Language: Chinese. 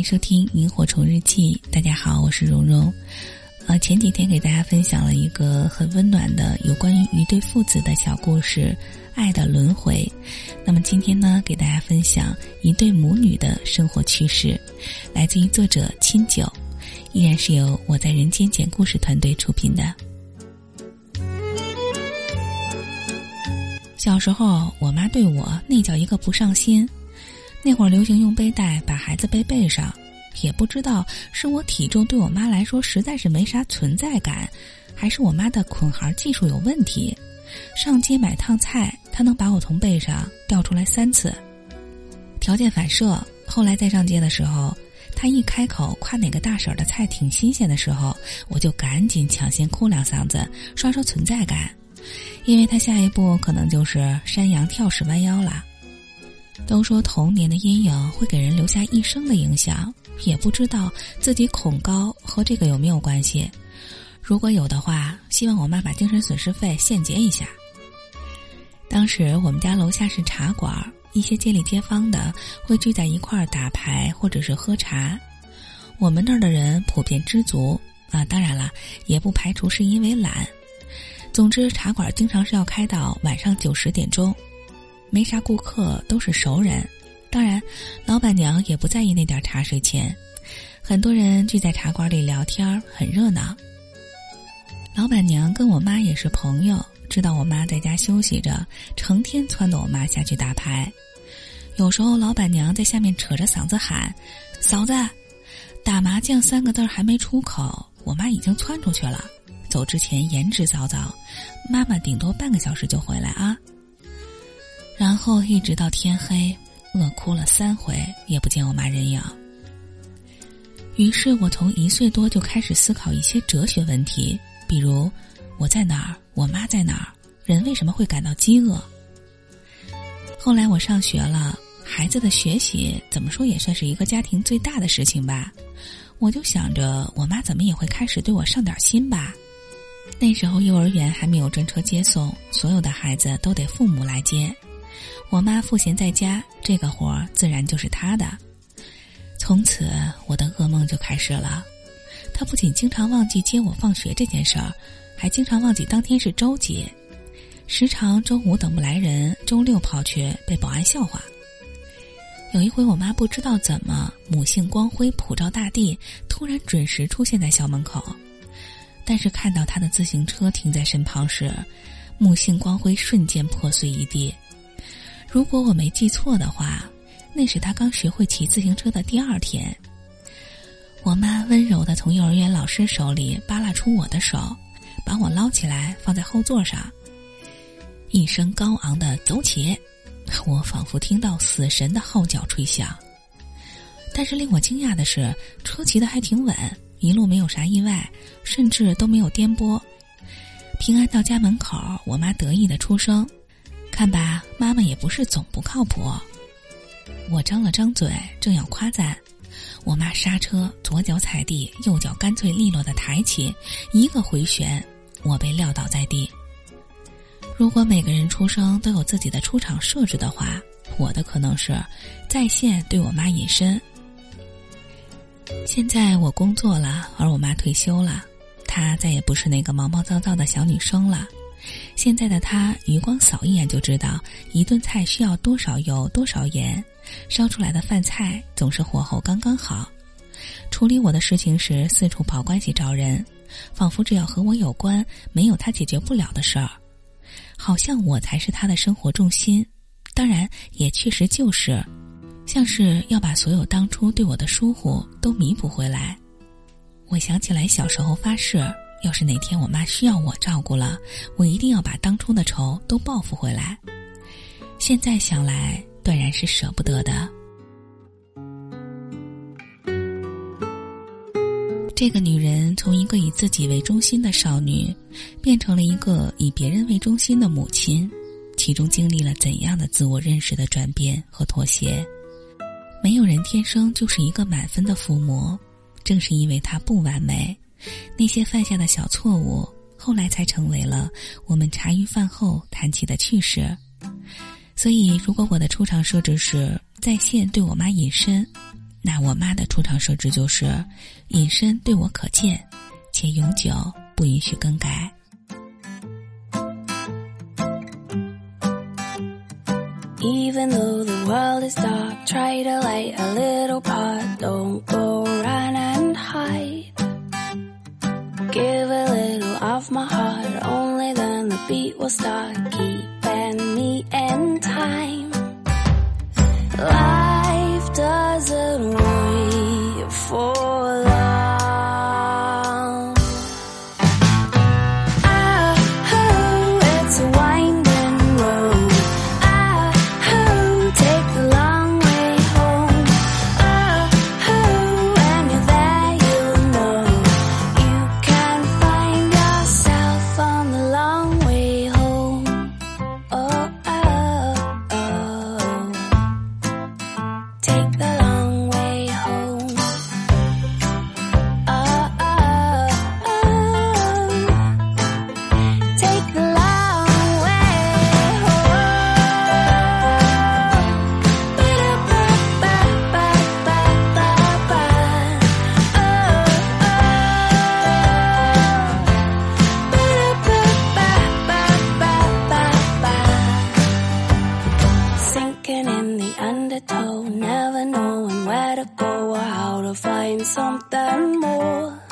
迎收听《萤火虫日记》。大家好，我是蓉蓉。呃，前几天给大家分享了一个很温暖的有关于一对父子的小故事《爱的轮回》。那么今天呢，给大家分享一对母女的生活趣事，来自于作者清酒，依然是由我在人间讲故事团队出品的。小时候，我妈对我那叫一个不上心。那会儿流行用背带把孩子背背上，也不知道是我体重对我妈来说实在是没啥存在感，还是我妈的捆孩技术有问题。上街买趟菜，她能把我从背上掉出来三次。条件反射，后来再上街的时候，她一开口夸哪个大婶的菜挺新鲜的时候，我就赶紧抢先哭两嗓子，刷刷存在感，因为她下一步可能就是山羊跳式弯腰了。都说童年的阴影会给人留下一生的影响，也不知道自己恐高和这个有没有关系。如果有的话，希望我妈把精神损失费现结一下。当时我们家楼下是茶馆，一些街里街坊的会聚在一块儿打牌或者是喝茶。我们那儿的人普遍知足啊，当然了，也不排除是因为懒。总之，茶馆经常是要开到晚上九十点钟。没啥顾客，都是熟人。当然，老板娘也不在意那点茶水钱。很多人聚在茶馆里聊天，很热闹。老板娘跟我妈也是朋友，知道我妈在家休息着，成天撺掇我妈下去打牌。有时候，老板娘在下面扯着嗓子喊：“嫂子，打麻将三个字还没出口，我妈已经窜出去了。走之前言之凿凿，妈妈顶多半个小时就回来啊。”然后一直到天黑，饿哭了三回，也不见我妈人影。于是我从一岁多就开始思考一些哲学问题，比如我在哪儿，我妈在哪儿，人为什么会感到饥饿。后来我上学了，孩子的学习怎么说也算是一个家庭最大的事情吧，我就想着我妈怎么也会开始对我上点心吧。那时候幼儿园还没有专车接送，所有的孩子都得父母来接。我妈赋闲在家，这个活儿自然就是她的。从此，我的噩梦就开始了。她不仅经常忘记接我放学这件事儿，还经常忘记当天是周几，时常周五等不来人，周六跑去被保安笑话。有一回，我妈不知道怎么，母性光辉普照大地，突然准时出现在校门口，但是看到她的自行车停在身旁时，母性光辉瞬间破碎一地。如果我没记错的话，那是他刚学会骑自行车的第二天。我妈温柔的从幼儿园老师手里扒拉出我的手，把我捞起来放在后座上。一声高昂的“走起”，我仿佛听到死神的号角吹响。但是令我惊讶的是，车骑的还挺稳，一路没有啥意外，甚至都没有颠簸。平安到家门口，我妈得意的出声。看吧，妈妈也不是总不靠谱。我张了张嘴，正要夸赞，我妈刹车，左脚踩地，右脚干脆利落的抬起，一个回旋，我被撂倒在地。如果每个人出生都有自己的出场设置的话，我的可能是在线对我妈隐身。现在我工作了，而我妈退休了，她再也不是那个毛毛躁躁的小女生了。现在的他余光扫一眼就知道一顿菜需要多少油多少盐，烧出来的饭菜总是火候刚刚好。处理我的事情时四处跑关系找人，仿佛只要和我有关，没有他解决不了的事儿。好像我才是他的生活重心，当然也确实就是，像是要把所有当初对我的疏忽都弥补回来。我想起来小时候发誓。要是哪天我妈需要我照顾了，我一定要把当初的仇都报复回来。现在想来，断然是舍不得的。这个女人从一个以自己为中心的少女，变成了一个以别人为中心的母亲，其中经历了怎样的自我认识的转变和妥协？没有人天生就是一个满分的父母，正是因为她不完美。那些犯下的小错误，后来才成为了我们茶余饭后谈起的趣事。所以，如果我的出场设置是在线对我妈隐身，那我妈的出厂设置就是隐身对我可见，且永久不允许更改。Even though the world is dark, try to light a little part. Don't go of my heart, only then the beat will start. Keeping me in time. Life something more.